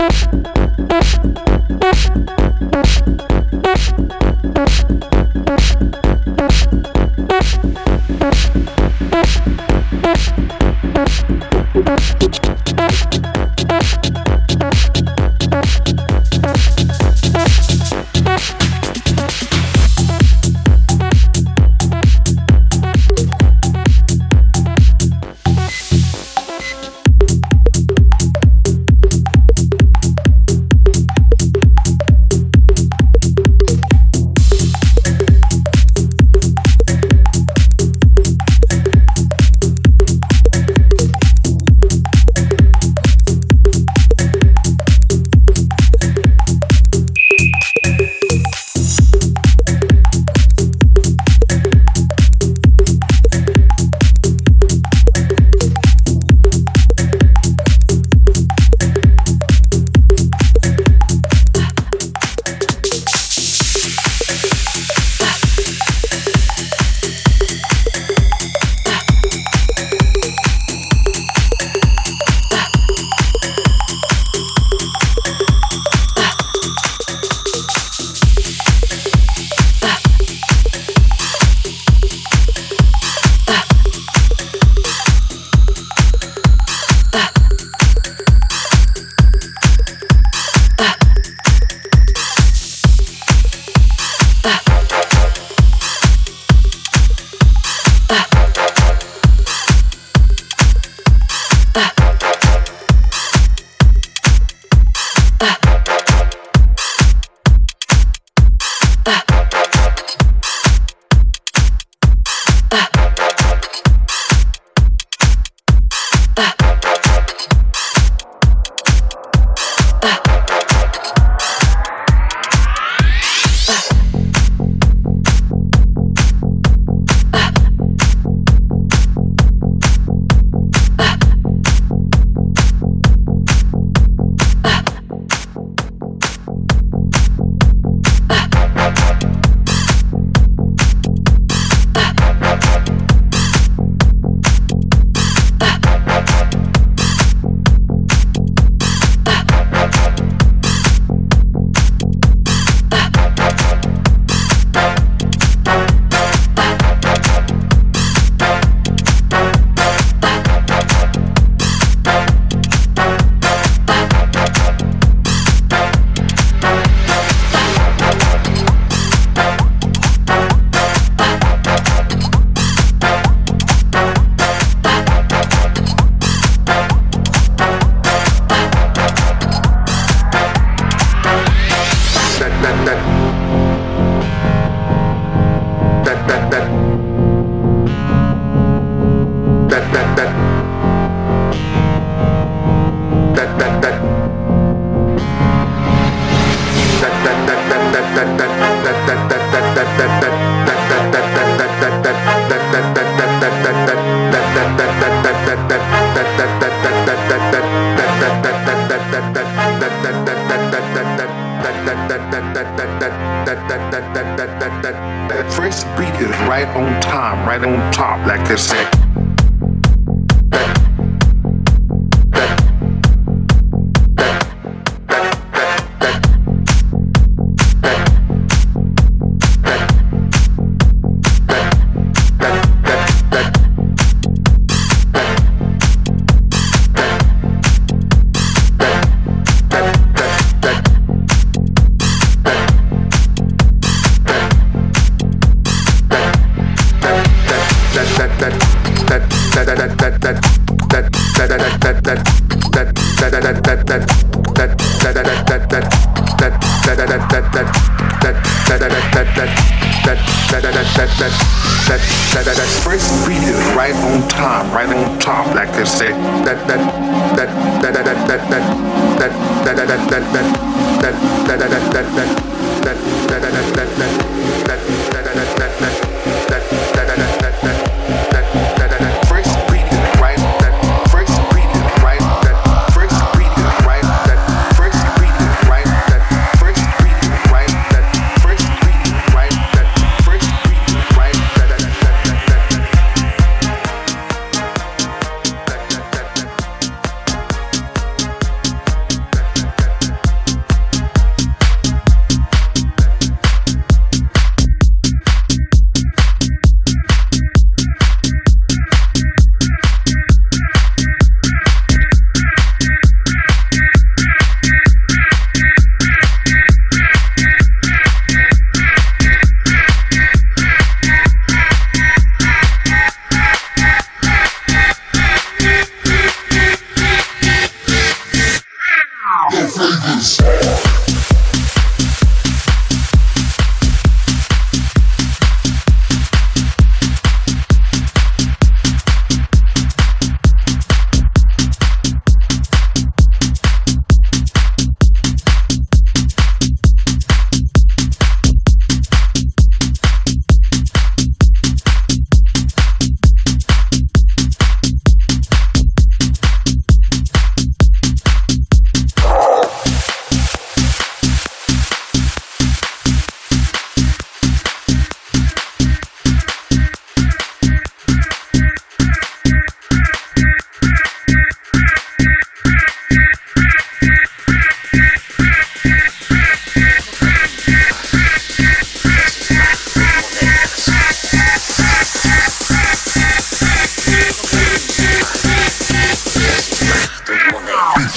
Thank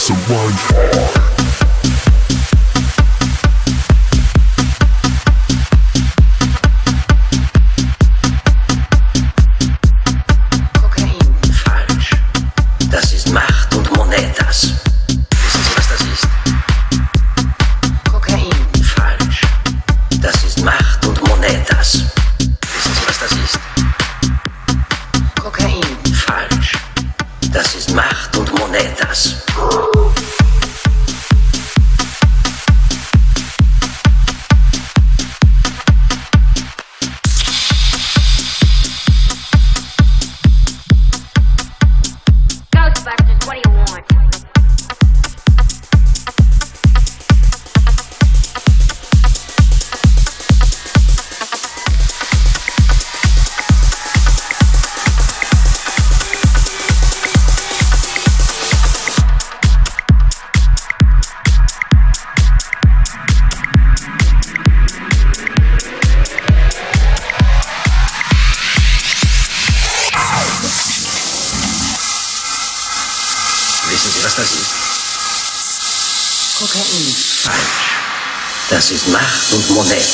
So wine. monedas.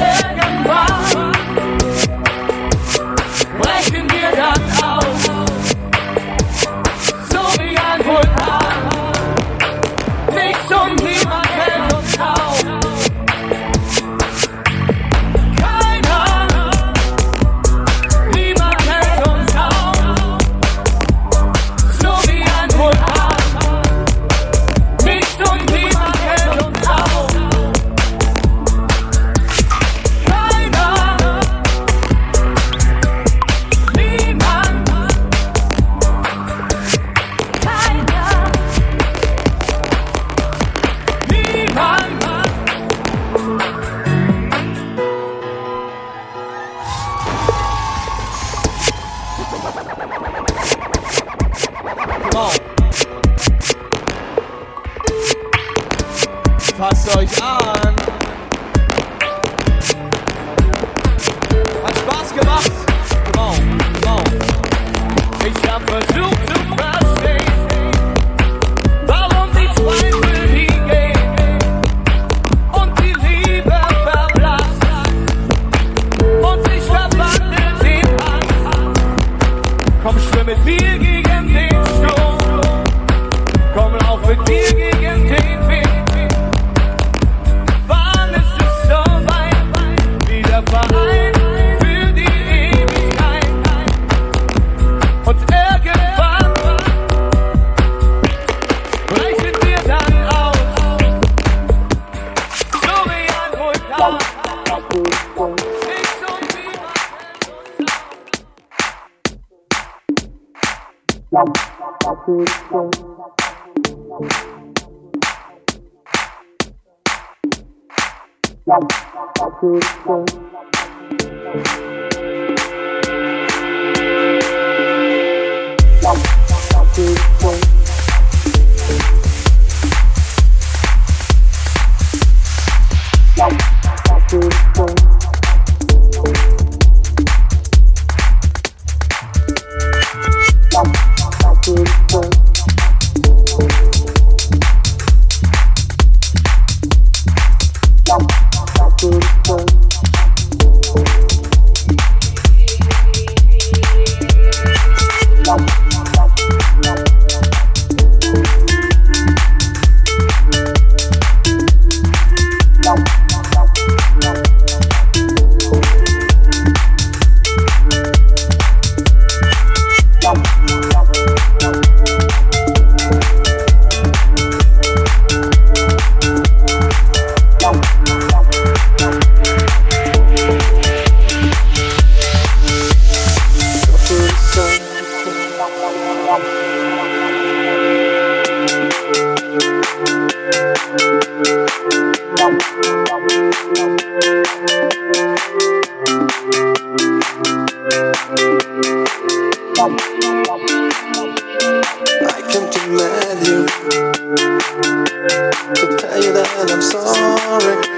这样吧 I came to meet you to tell you that I'm sorry.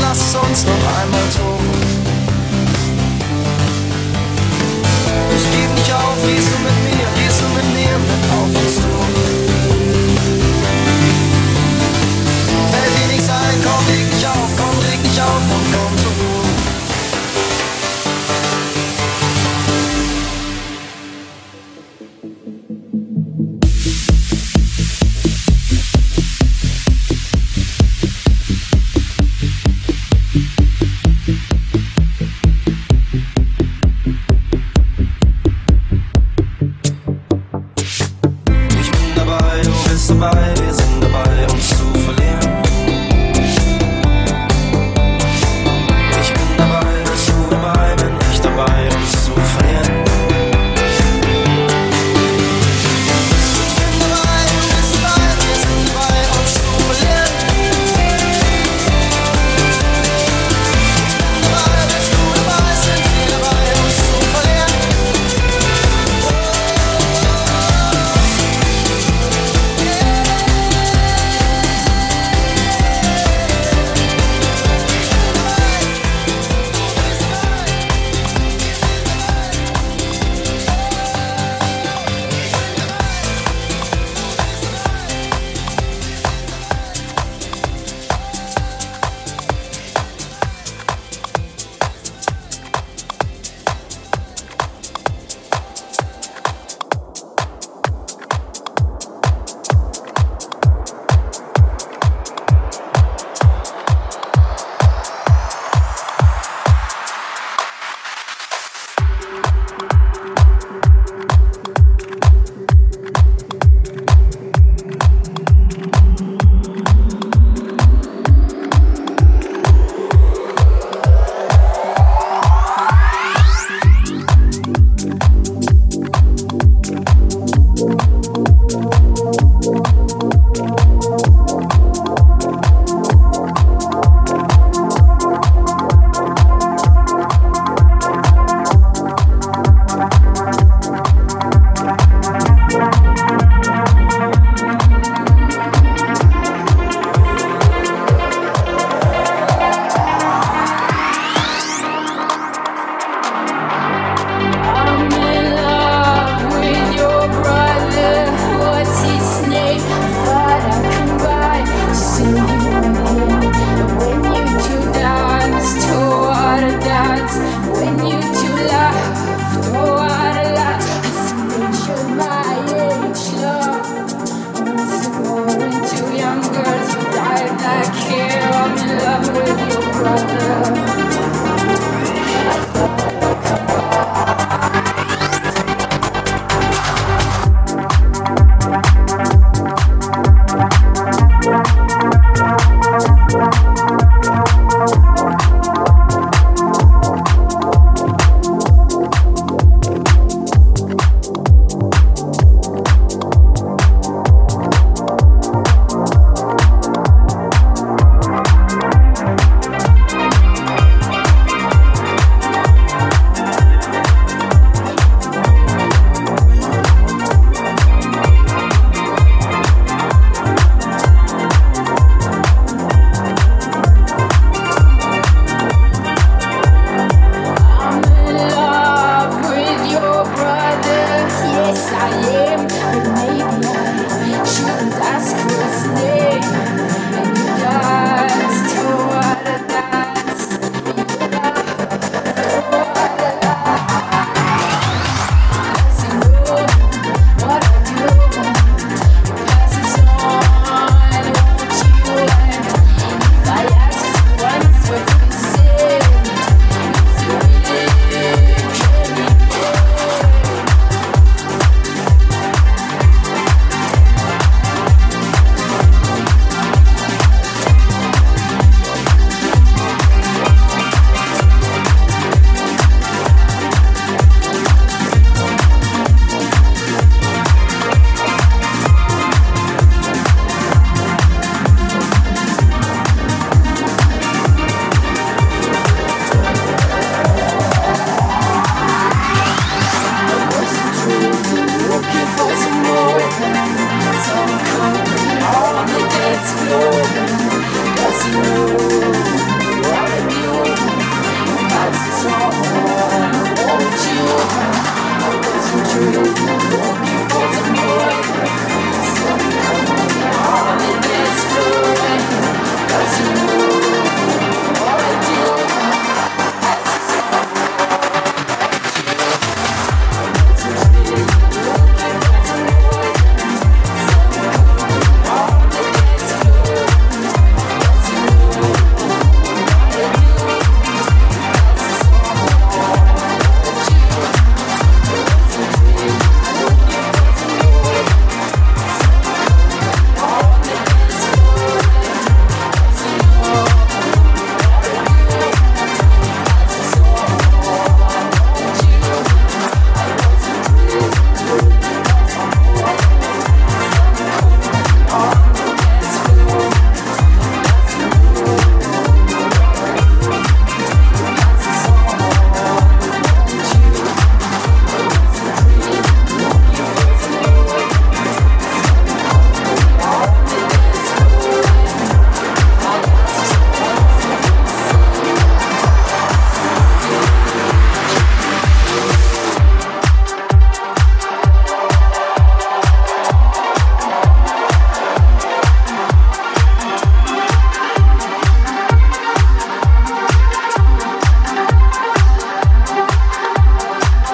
lass uns noch einmal.